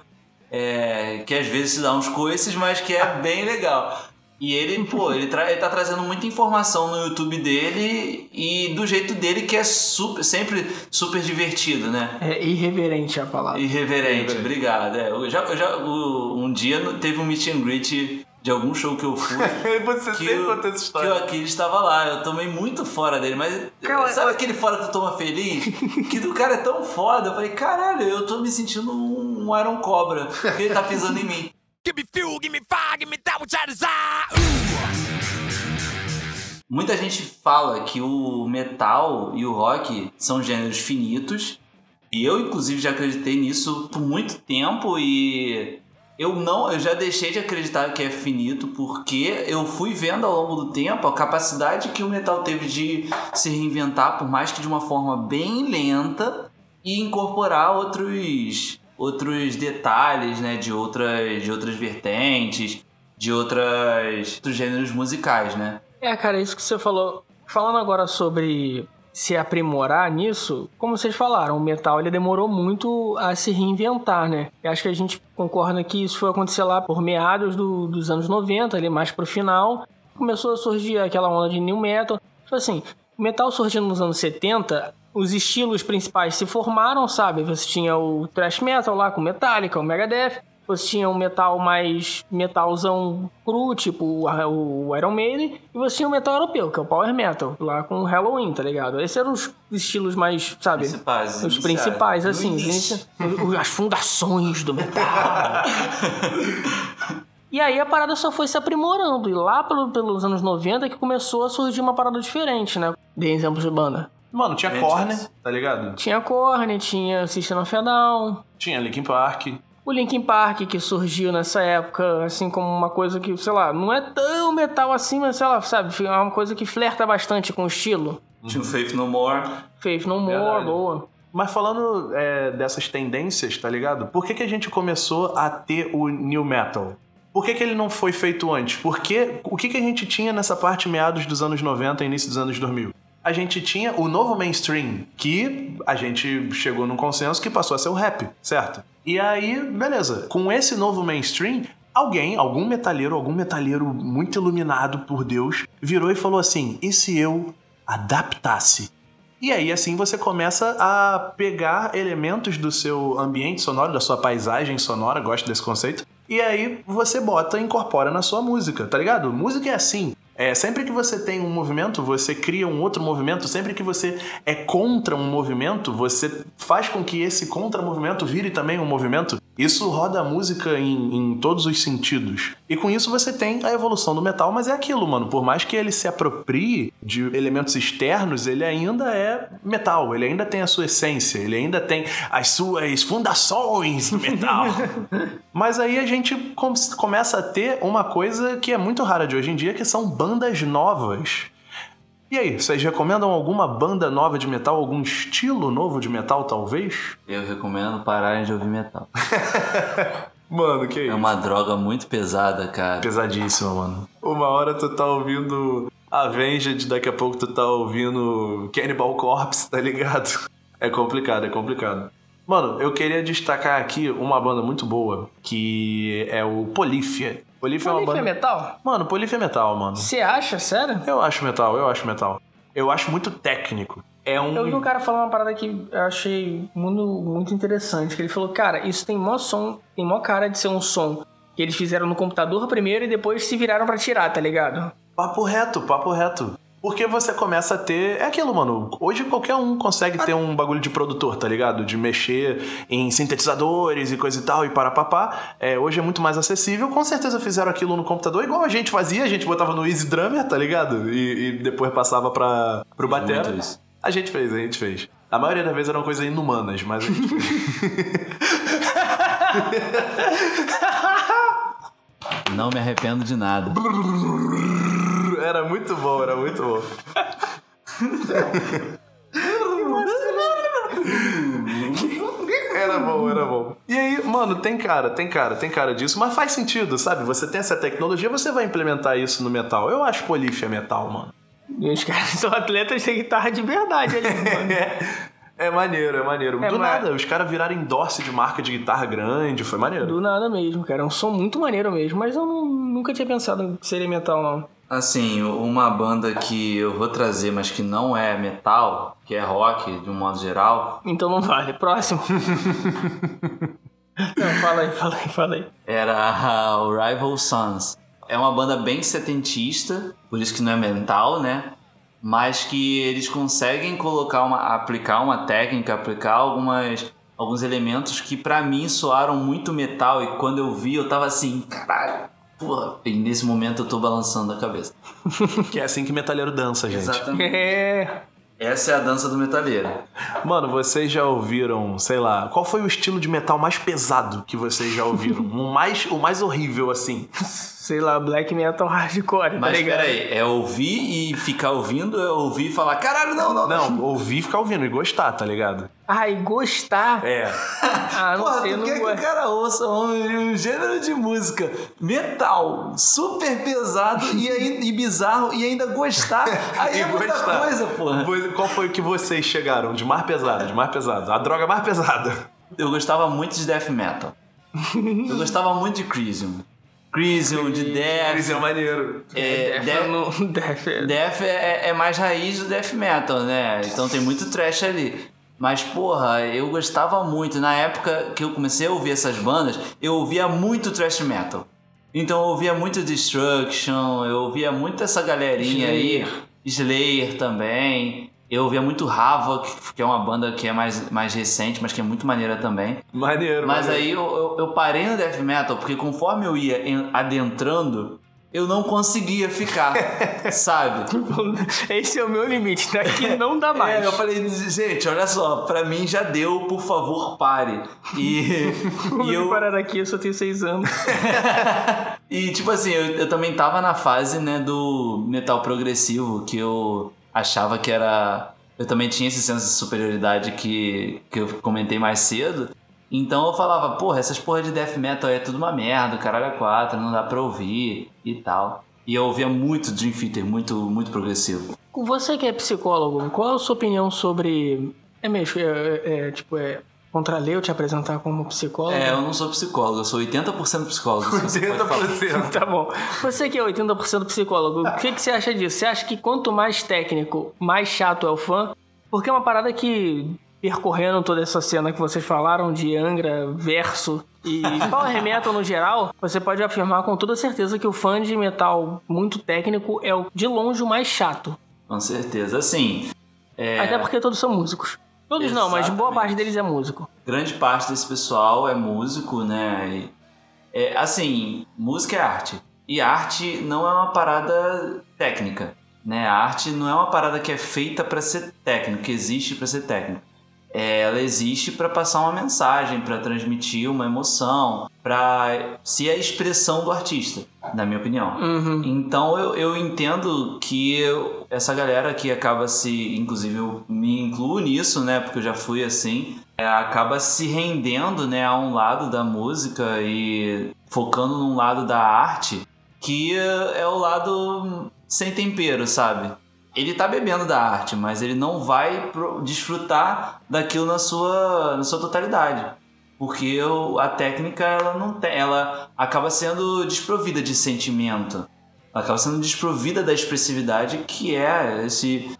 é, que às vezes se dá uns coices, mas que é bem legal. E ele, pô, ele, tra- ele tá trazendo muita informação no YouTube dele e do jeito dele que é super, sempre super divertido, né? É irreverente a palavra. Irreverente, obrigado. É, eu já, eu já, um dia teve um meet and greet de algum show que eu fui. [laughs] Você que, sempre conta essa que história. o Aquiles estava lá. Eu tomei muito fora dele, mas Cara, sabe eu- aquele fora que tu toma feliz? [laughs] que do cara é tão foda. Eu falei, caralho, eu tô me sentindo um, um Iron Cobra, porque ele tá pisando em mim. [laughs] Give me fuel, give me fire, give me that which I desire. Muita gente fala que o metal e o rock são gêneros finitos. E eu, inclusive, já acreditei nisso por muito tempo e eu não, eu já deixei de acreditar que é finito porque eu fui vendo ao longo do tempo a capacidade que o metal teve de se reinventar, por mais que de uma forma bem lenta, e incorporar outros outros detalhes, né, de outras de outras vertentes, de outras outros gêneros musicais, né? É, cara, isso que você falou. Falando agora sobre se aprimorar nisso, como vocês falaram, o metal ele demorou muito a se reinventar, né? Eu acho que a gente concorda que isso foi acontecer lá por meados do- dos anos 90, ali mais pro final. Começou a surgir aquela onda de new metal. Tipo assim, metal surgindo nos anos 70, os estilos principais se formaram, sabe? Você tinha o thrash metal lá com Metallica, o Megadeth. Você tinha um metal mais metalzão cru, tipo o Iron Maiden, e você tinha o metal europeu, que é o Power Metal, lá com o Halloween, tá ligado? Esses eram os estilos mais, sabe? Principais, os principais, assim, os- as fundações do metal. [laughs] E aí a parada só foi se aprimorando. E lá pelo- pelos anos 90 que começou a surgir uma parada diferente, né? Dei exemplos de banda. Mano, tinha. Korn, tá ligado? Tinha Korn, tinha System of a Down, Tinha Linkin Park. O Linkin Park que surgiu nessa época, assim como uma coisa que, sei lá, não é tão metal assim, mas sei lá, sabe, é uma coisa que flerta bastante com o estilo. Tinha o Faith No More. Faith No More, Verdade. boa. Mas falando é, dessas tendências, tá ligado? Por que, que a gente começou a ter o new metal? Por que, que ele não foi feito antes? Porque o que, que a gente tinha nessa parte meados dos anos 90 e início dos anos 2000? A gente tinha o novo mainstream, que a gente chegou num consenso que passou a ser o rap, certo? E aí, beleza. Com esse novo mainstream, alguém, algum metalheiro, algum metalheiro muito iluminado por Deus, virou e falou assim: e se eu adaptasse e aí, assim, você começa a pegar elementos do seu ambiente sonoro, da sua paisagem sonora, gosto desse conceito, e aí você bota e incorpora na sua música, tá ligado? Música é assim. É, sempre que você tem um movimento, você cria um outro movimento. Sempre que você é contra um movimento, você faz com que esse contra-movimento vire também um movimento. Isso roda a música em, em todos os sentidos. E com isso você tem a evolução do metal, mas é aquilo, mano. Por mais que ele se aproprie de elementos externos, ele ainda é metal. Ele ainda tem a sua essência. Ele ainda tem as suas fundações do metal. [laughs] mas aí a gente com- começa a ter uma coisa que é muito rara de hoje em dia, que são bandas novas. E aí, vocês recomendam alguma banda nova de metal, algum estilo novo de metal, talvez? Eu recomendo pararem de ouvir metal. [laughs] Mano, que É uma droga muito pesada, cara. Pesadíssimo, mano. Uma hora tu tá ouvindo Avenged, daqui a pouco tu tá ouvindo Cannibal Corpse, tá ligado? [laughs] É complicado, é complicado. Mano, eu queria destacar aqui uma banda muito boa, que é o Polífia. Polífia é uma Polífia banda... é metal? Mano, Polífia é metal, mano. Você acha, sério? Eu acho metal, eu acho metal. Eu acho muito técnico. É um... Eu vi um cara falar uma parada que eu achei muito, muito interessante. Que ele falou, cara, isso tem mó som, tem mó cara de ser um som que eles fizeram no computador primeiro e depois se viraram pra tirar, tá ligado? Papo reto, papo reto. Porque você começa a ter. É aquilo, mano. Hoje qualquer um consegue ter um bagulho de produtor, tá ligado? De mexer em sintetizadores e coisa e tal, e para papá. É, hoje é muito mais acessível. Com certeza fizeram aquilo no computador, igual a gente fazia. A gente botava no Easy Drummer, tá ligado? E, e depois passava pra, pro batera. A gente fez, a gente fez. A maioria das vezes eram coisas inumanas, mas a gente fez. [laughs] Não me arrependo de nada. [laughs] Era muito bom, era muito bom. Era bom, era bom. E aí, mano, tem cara, tem cara, tem cara disso, mas faz sentido, sabe? Você tem essa tecnologia, você vai implementar isso no metal. Eu acho polífia metal, mano. E os caras [laughs] são atletas de guitarra de verdade ali, [laughs] mano. É, é maneiro, é maneiro. É, Do mas- nada, os caras viraram endorse de marca de guitarra grande, foi maneiro. Do nada mesmo, cara. É um som muito maneiro mesmo, mas eu não, nunca tinha pensado que seria metal, não. Assim, uma banda que eu vou trazer, mas que não é metal, que é rock, de um modo geral, Então não vale. Próximo. [laughs] não, fala aí, fala aí, fala aí. era [laughs] o Rival Sons. É uma banda bem setentista, por isso que não é mental, né? Mas que eles conseguem colocar uma, aplicar uma técnica, aplicar algumas, alguns elementos que pra mim soaram muito metal e quando eu vi eu tava assim, caralho, porra. E nesse momento eu tô balançando a cabeça. [laughs] Que é assim que metalheiro dança, gente. Exatamente. É. Essa é a dança do metaleiro. Mano, vocês já ouviram, sei lá, qual foi o estilo de metal mais pesado que vocês já ouviram? o, [laughs] mais, o mais horrível, assim. Sei lá, black metal hardcore, tá Mas ligado? peraí, é ouvir e ficar ouvindo, é ouvir e falar, caralho, não, não, Não, ouvir e ficar ouvindo e gostar, tá ligado? Ah, e gostar? É. [laughs] Ah, não Porra, sei, tu não quer que o cara ouça um, um gênero de música metal, super pesado e, aí- e bizarro e ainda gostar? [laughs] Aí E é muita gostar. coisa, porra. Qual foi o que vocês chegaram? De mais pesado, de mais pesado. A droga mais pesada. Eu gostava muito de death metal. Eu gostava muito de Crisium. Crisium, de death. Esse é maneiro. É, Death, death- não- [laughs] Death é- Death é, é mais raiz do death metal, né? Então tem muito trash ali. Mas, porra, eu gostava muito. Na época que eu comecei a ouvir essas bandas, eu ouvia muito trash metal. Então eu ouvia muito Destruction, eu ouvia muito essa galerinha aí. Slayer também. Eu ouvia muito Havoc, que é uma banda que é mais, mais recente, mas que é muito maneira também. Maneiro. Mas maneiro. aí eu, eu, eu parei no death metal porque conforme eu ia en- adentrando, eu não conseguia ficar, [laughs] sabe? Esse é o meu limite, daqui não dá [laughs] mais. É, eu falei, gente, olha só, pra mim já deu, por favor, pare. E, [laughs] e eu. parar daqui, eu só tenho seis anos. E tipo assim, eu, eu também tava na fase, né, do metal progressivo, que eu achava que era. Eu também tinha esse senso de superioridade que, que eu comentei mais cedo. Então eu falava, porra, essas porra de death metal é tudo uma merda, caralho é quatro, não dá pra ouvir e tal. E eu ouvia muito Dream Theater, muito, muito progressivo. Você que é psicólogo, qual a sua opinião sobre. É mesmo, é, é, é, tipo, é contra a lei eu te apresentar como psicólogo? É, eu não sou psicólogo, eu sou 80% psicólogo. se você pode falar. 80%. Tá bom. Você que é 80% psicólogo, o que, que você acha disso? Você acha que quanto mais técnico, mais chato é o fã? Porque é uma parada que, percorrendo toda essa cena que vocês falaram de Angra, Verso e [laughs] Power Metal no geral, você pode afirmar com toda certeza que o fã de metal muito técnico é o, de longe o mais chato. Com certeza. Assim, é, Até porque todos são músicos. Todos não, mas boa Exatamente. parte deles é músico. grande parte desse pessoal é músico, né? É, assim, música é arte. E arte não é uma parada técnica, né? A arte não é uma parada que é feita para ser técnica, que existe para ser técnica. É, ela existe para passar uma mensagem, para transmitir uma emoção, para ser a expressão do artista, na minha opinião. Uhum. Então eu, eu entendo que eu- essa galera que acaba se. Inclusive eu me incluo nisso, né? Porque eu já fui assim. é, acaba se rendendo né, a um lado da música e focando num lado da arte que é é o lado sem tempero, sabe? Ele tá bebendo da arte, mas ele não vai desfrutar daquilo na sua, na sua totalidade. Porque a técnica ela não tem, ela acaba sendo desprovida de sentimento. Ela acaba sendo desprovida da expressividade que é esse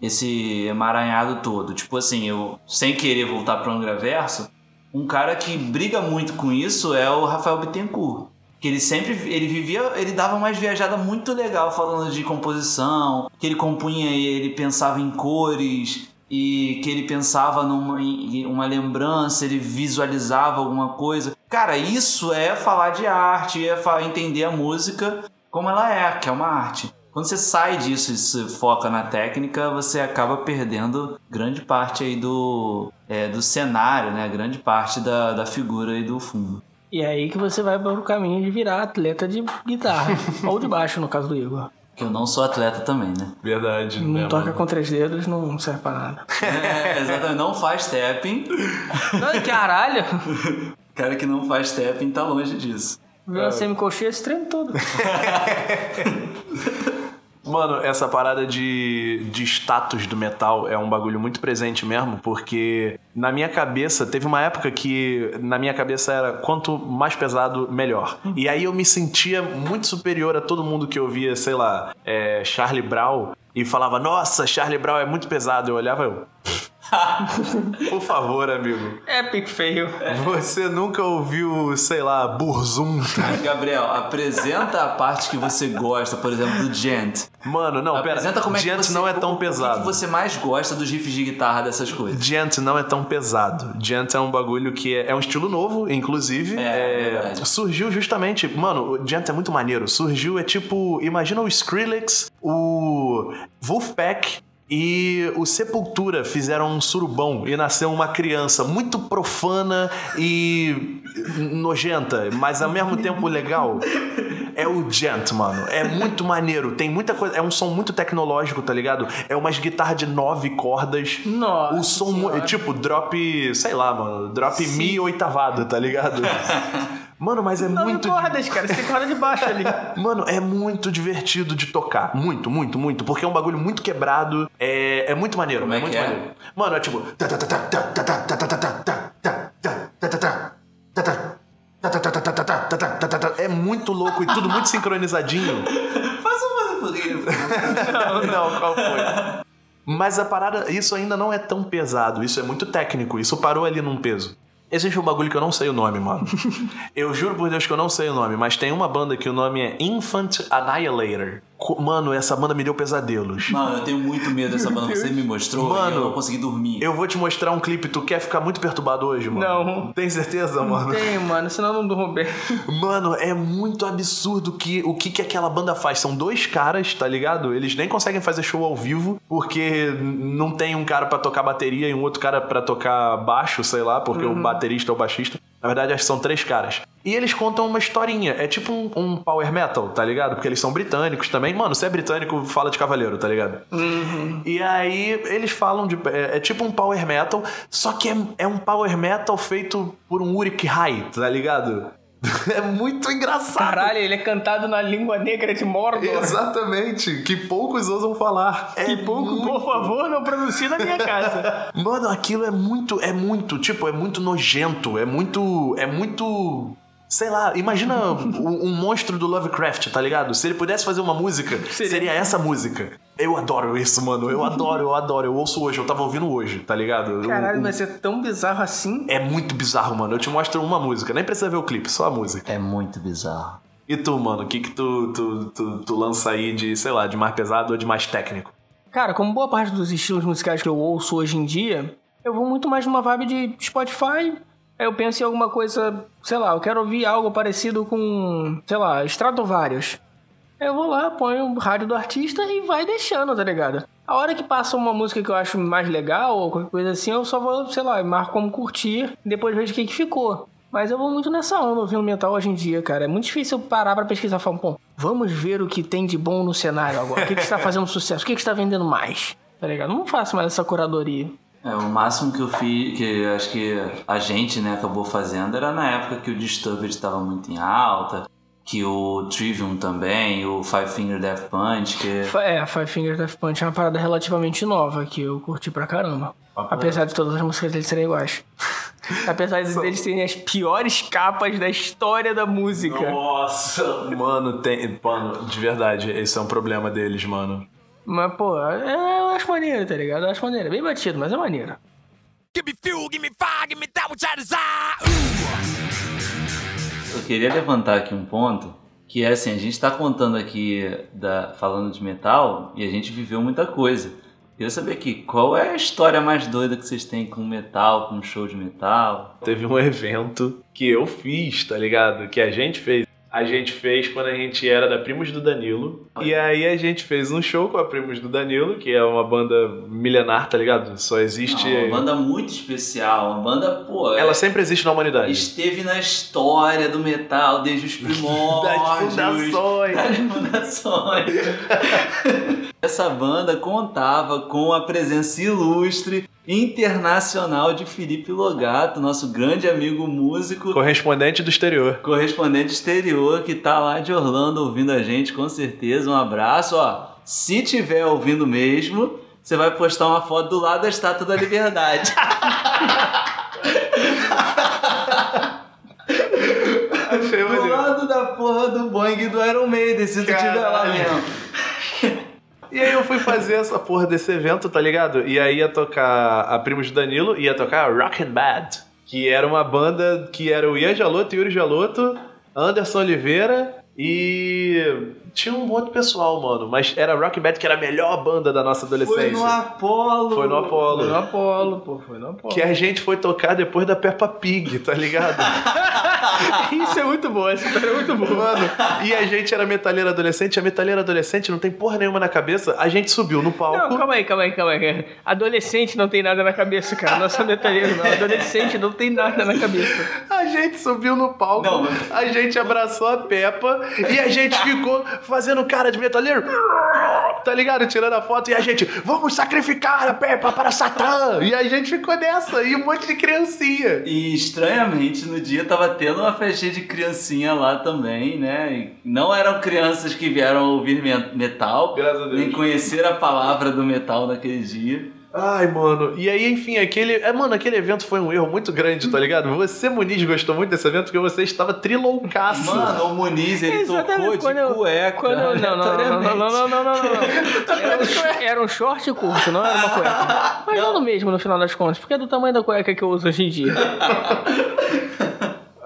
esse emaranhado todo. Tipo assim, eu sem querer voltar para o Angraverso, um cara que briga muito com isso é o Rafael Bittencourt. Que ele sempre ele vivia, ele dava mais viajada muito legal falando de composição, que ele compunha e ele pensava em cores e que ele pensava numa uma lembrança, ele visualizava alguma coisa. Cara, isso é falar de arte, é entender a música como ela é, que é uma arte. Quando você sai disso e se foca na técnica, você acaba perdendo grande parte aí do, é, do cenário, né? Grande parte da, da figura aí do fundo. E é aí que você vai para o caminho de virar atleta de guitarra. [laughs] ou de baixo, no caso do Igor. Que eu não sou atleta também, né? Verdade. Não né, toca mano? com três dedos, não serve pra nada. [laughs] É, exatamente. Não faz tapping. [laughs] Ai, caralho! Cara que não faz tapping tá longe disso. Viu uma semicocheia esse treino todo. Mano, essa parada de, de status do metal é um bagulho muito presente mesmo, porque na minha cabeça, teve uma época que na minha cabeça era quanto mais pesado, melhor. E aí eu me sentia muito superior a todo mundo que ouvia, sei lá, é, Charlie Brown e falava, nossa, Charlie Brown é muito pesado. Eu olhava eu. Por favor, amigo. Epic fail. Você nunca ouviu, sei lá, Burzum? Gabriel, apresenta a parte que você gosta, por exemplo, do Gent. Mano, não, pera. Apresenta como é que Gent você, não é tão o que pesado. que você mais gosta dos riffs de guitarra dessas coisas. Gent não é tão pesado. Gent é um bagulho que é, é um estilo novo, inclusive. É, verdade. surgiu justamente. Mano, o Gent é muito maneiro. Surgiu, é tipo. Imagina o Skrillex, o Wolfpack. E o Sepultura fizeram um surubão e nasceu uma criança muito profana e nojenta, mas ao mesmo tempo legal. É o Gent, mano. É muito maneiro. Tem muita coisa. É um som muito tecnológico, tá ligado? É umas guitarras de nove cordas. Nossa O som, Senhora. tipo, drop, sei lá, mano, drop mi oitavado, tá ligado? [laughs] Mano, mas é Nove muito. cordas, cara. Você tem corda de baixo ali. Mano, é muito divertido de tocar. Muito, muito, muito. Porque é um bagulho muito quebrado. É, é muito maneiro. Como é muito é? maneiro. Mano, é tipo. É muito louco e tudo muito sincronizadinho. Faça uma. Não, qual foi? Mas a parada, isso ainda não é tão pesado. Isso é muito técnico. Isso parou ali num peso. Existe um bagulho que eu não sei o nome, mano. [laughs] eu juro por Deus que eu não sei o nome, mas tem uma banda que o nome é Infant Annihilator. Mano, essa banda me deu pesadelos. Mano, eu tenho muito medo dessa banda. Você me mostrou Mano, e eu não consegui dormir. Eu vou te mostrar um clipe. Tu quer ficar muito perturbado hoje, mano? Não. Tem certeza, mano? Tem, mano. Senão eu não durmo bem. [laughs] Mano, é muito absurdo que, o que, que aquela banda faz. São dois caras, tá ligado? Eles nem conseguem fazer show ao vivo, porque não tem um cara pra tocar bateria e um outro cara pra tocar baixo, sei lá, porque o baterista é o baixista. Na verdade, acho que são três caras. E eles contam uma historinha. É tipo um, um power metal, tá ligado? Porque eles são britânicos também. Mano, se é britânico, fala de cavaleiro, tá ligado? E aí eles falam de. É, é tipo um power metal, só que é, é um power metal feito por um Uric High, tá ligado? [laughs] É muito engraçado. Caralho, ele é cantado na língua negra de Mordor. Exatamente, que poucos ousam falar. É Que pouco, muito- por favor, não pronuncie na minha casa. [laughs] Mano, aquilo é muito, é muito, tipo, é muito nojento, é muito, é muito, sei lá, imagina [laughs] um, um monstro do Lovecraft, tá ligado? Se ele pudesse fazer uma música, [laughs] seria, Seria. essa música. Eu adoro isso, mano, eu adoro, eu adoro, eu ouço hoje, eu tava ouvindo hoje, tá ligado? Caralho, O- o- vai ser tão bizarro assim. É muito bizarro, mano, eu te mostro uma música, nem precisa ver o clipe, só a música. É muito bizarro. E tu, mano, o que que tu, tu, tu, tu lança aí de, sei lá, de mais pesado ou de mais técnico? Cara, como boa parte dos estilos musicais que eu ouço hoje em dia, eu vou muito mais numa vibe de Spotify. Eu penso em alguma coisa, sei lá, eu quero ouvir algo parecido com, sei lá, Stratovarius. Eu vou lá, ponho o rádio do artista e vai deixando, tá ligado? A hora que passa uma música que eu acho mais legal ou qualquer coisa assim, eu só vou, sei lá, marco como curtir e depois vejo o que, que ficou. Mas eu vou muito nessa onda ouvindo metal hoje em dia, cara. É muito difícil parar pra pesquisar e falar, pô, vamos ver o que tem de bom no cenário agora. O que, que está fazendo [laughs] sucesso? O que, que está vendendo mais? Tá ligado? Não faço mais essa curadoria. É, o máximo que eu fiz, que acho que a gente né, acabou fazendo, era na época que o Disturbed estava muito em alta, que o Trivium também, o Five Finger Death Punch, que É, Five Finger Death Punch é uma parada relativamente nova que eu curti pra caramba. Apesar de todas as músicas deles serem iguais. [laughs] Apesar de eles terem as piores capas da história da música. Nossa, mano, tem. Mano, de verdade, esse é um problema deles, mano. Mas, pô, é, eu acho maneiro, tá ligado? Eu acho maneiro. É bem batido, mas é maneiro. Give me fuel, give me fire, give me that which I desire. Ooh. eu queria levantar aqui um ponto, que é assim, a gente está contando aqui, da, falando de metal, e a gente viveu muita coisa. Queria saber aqui, qual é a história mais doida que vocês têm com metal, com show de metal? Teve um evento que eu fiz, tá ligado? Que a gente fez. A gente fez quando a gente era da Primos do Danilo. E aí a gente fez um show com a Primos do Danilo, que é uma banda milenar, tá ligado? Só existe. Não, uma banda muito especial, uma banda, pô, Ela sempre existe na humanidade. esteve na história do metal desde os primórdios. [laughs] Das fundações. Das fundações. [laughs] Essa banda contava com a presença ilustre internacional de Felipe Logato, nosso grande amigo músico, Correspondente do exterior. correspondente exterior, que tá lá de Orlando ouvindo a gente, com certeza. Um abraço, ó. Se tiver ouvindo mesmo, você vai postar uma foto do lado da Estátua da Liberdade. [laughs] Do lado da porra do Boeing do Iron Maiden, se tu tiver lá mesmo. E aí eu fui fazer essa porra desse evento, tá ligado? E aí ia tocar a Primos de Danilo, ia tocar Rock and Bad, que era uma banda que era o Ian Jaloto, Yuri Jaloto, Anderson Oliveira e tinha um de pessoal, mano, mas era Rock and Bad que era a melhor banda da nossa Foi adolescência. no Apolo. Foi no Apollo. Foi no Apolo, pô, foi no Apolo. Que a gente foi tocar depois da Peppa Pig, tá ligado? [laughs] [laughs] Isso é muito bom, essa história é muito boa. Mano, e a gente era metaleira adolescente, a metaleira adolescente não tem porra nenhuma na cabeça, a gente subiu no palco. Não, calma aí, calma aí, calma aí. Adolescente não tem nada na cabeça, cara. Não é só metalheiro, não. Adolescente não tem nada na cabeça. A gente subiu no palco, Não, a gente abraçou a Peppa e a gente ficou fazendo cara de metaleiro. Tá ligado? Tirando a foto e a gente, vamos sacrificar a Peppa para Satã! E a gente ficou nessa, e um monte de criancinha. E estranhamente no dia tava tendo uma festinha de criancinha lá também, né? E não eram crianças que vieram ouvir me- metal, Graças a Deus. nem conhecer a palavra do metal naquele dia. Ai, mano. E aí, enfim, aquele. É, mano, aquele evento foi um erro muito grande, tá ligado? Você, Muniz, gostou muito desse evento porque você estava triloucaço. Mano, o Muniz, ele tocou de eu- cueca. Quando eu- não, não, não, não, não, não, não, não, não, não. [laughs] Era era um short curto, não era uma cueca. Mas não no mesmo, no final das contas, porque é do tamanho da cueca que eu uso hoje em dia. [laughs]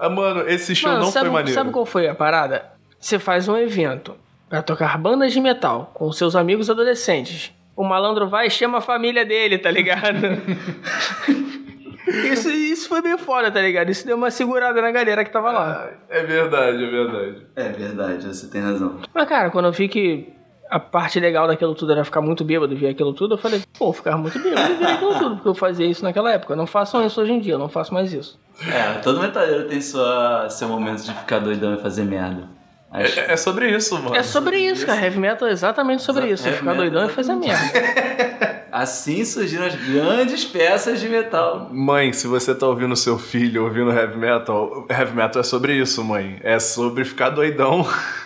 Ah, mano, esse show Mano, não sabe, foi maneiro. sabe qual foi a parada? Você faz um evento pra tocar bandas de metal com seus amigos adolescentes. O malandro vai e chama a família dele, tá ligado? [laughs] Isso, isso foi bem foda, tá ligado? Isso deu uma segurada na galera que tava lá. É verdade, é verdade. É verdade, você tem razão. Mas, cara, quando eu vi que a parte legal daquilo tudo era ficar muito bêbado e ver aquilo tudo, eu falei, pô, vou ficar muito bêbado e ver aquilo tudo, porque eu fazia isso naquela época. Não façam isso hoje em dia, eu não faço mais isso. É, todo metaleiro tem sua, seu momento de ficar doidão e fazer merda. Acho- É, é sobre isso, mano. É sobre isso, cara. Heavy metal é exatamente sobre Exa- isso. Heavy ficar metal doidão e é fazer merda. [laughs] Assim surgiram as grandes peças de metal. Mãe, se você tá ouvindo seu filho ouvindo heavy metal, heavy metal é sobre isso, mãe. É sobre ficar doidão. [laughs]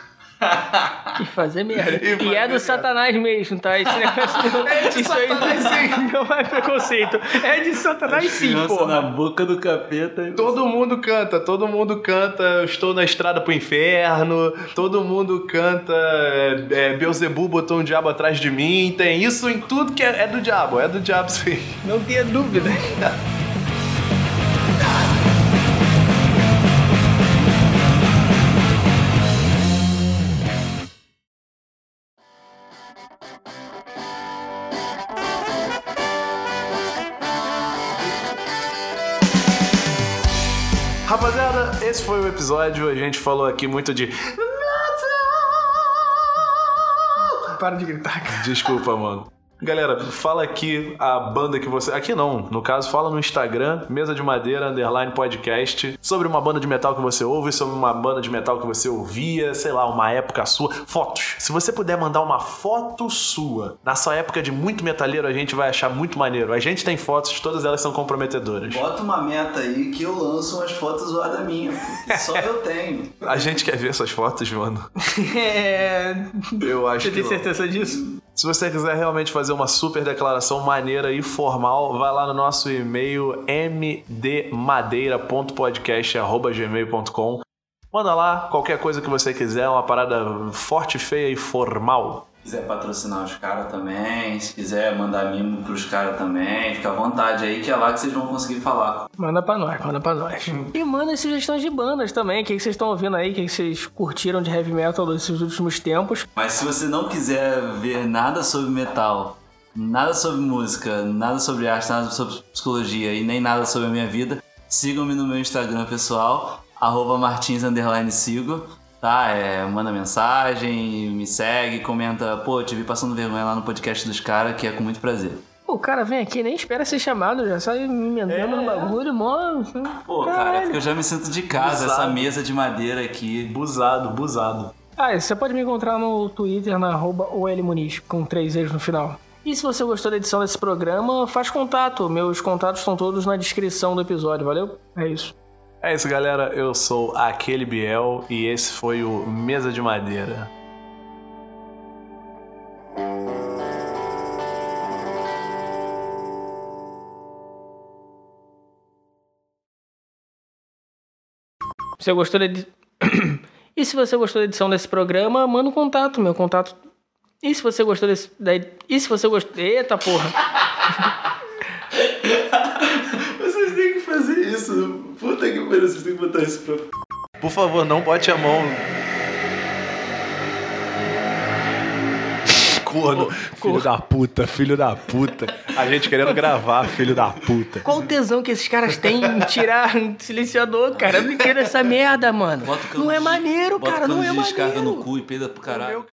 E fazer merda. E E, é do satanás mesmo, tá? Esse negócio [laughs] não, É de isso Satanás, aí não, [laughs] não é preconceito. É de satanás sim, pô. na boca do capeta. Todo mundo canta, todo mundo canta. Eu estou na estrada pro inferno. Todo mundo canta. É, é, Beelzebub botou um diabo atrás de mim. Tem isso em tudo que é, é do diabo. É do diabo, sim. Não tenha dúvida. [laughs] episódio. A gente falou aqui muito de. Para de gritar, cara. Desculpa, mano. Galera, fala aqui a banda que você. Aqui não, no caso, fala no Instagram, Mesa de Madeira, underline podcast, sobre uma banda de metal que você ouve, sobre uma banda de metal que você ouvia, sei lá, uma época sua. Fotos. Se você puder mandar uma foto sua, na sua época de muito metaleiro, a gente vai achar muito maneiro. A gente tem fotos, todas elas são comprometedoras. Bota uma meta aí que eu lanço umas fotos zoadas que só eu tenho. A gente quer ver essas fotos, mano. [laughs] É... Eu acho Você que. tem não. certeza disso? Se você quiser realmente fazer uma super declaração maneira e formal, vai lá no nosso e-mail mdmadeira.podcast.gmail.com Manda lá qualquer coisa que você quiser, uma parada forte, feia e formal. Se quiser patrocinar os caras também, se quiser mandar mimo pros caras também, fica à vontade aí que é lá que vocês vão conseguir falar. Manda pra nós, manda pra nós. E manda sugestões de bandas também. O que que vocês estão ouvindo aí? O que que vocês curtiram de heavy metal desses últimos tempos? Mas se você não quiser ver nada sobre metal, nada sobre música, nada sobre arte, nada sobre psicologia e nem nada sobre a minha vida, sigam-me no meu Instagram pessoal, arroba martins sigo, tá? É, manda mensagem, me segue, comenta, pô, te vi passando vergonha lá no podcast dos caras, que é com muito prazer. O cara vem aqui nem espera ser chamado, já sai me emendando no bagulho, mó. Pô, cara, é Caralho. porque eu já me sinto de casa, Exato. essa mesa de madeira aqui. Busado, busado. Ah, você pode me encontrar no Twitter na arroba OLMuniz, com três eles no final. E se você gostou da edição desse programa, faz contato. Meus contatos estão todos na descrição do episódio, valeu? É isso. É isso, galera. Eu sou aquele Biel e esse foi o Mesa de Madeira. Você gostou edi... [coughs] E se você gostou da edição desse programa, manda um contato, meu contato. E se você gostou desse. E se você gostou. Eita porra! [laughs] Puta que pariu, vocês têm que botar isso pra. Por favor, não bote a mão. Corno, filho da puta, filho da puta. A gente querendo gravar, filho da puta. Qual o tesão que esses caras têm em tirar um silenciador, cara? Eu não entendo essa merda, mano. Bota o cano Não é de- maneiro, bota cara, não é de descarga maneiro. no cu e peida pro caralho.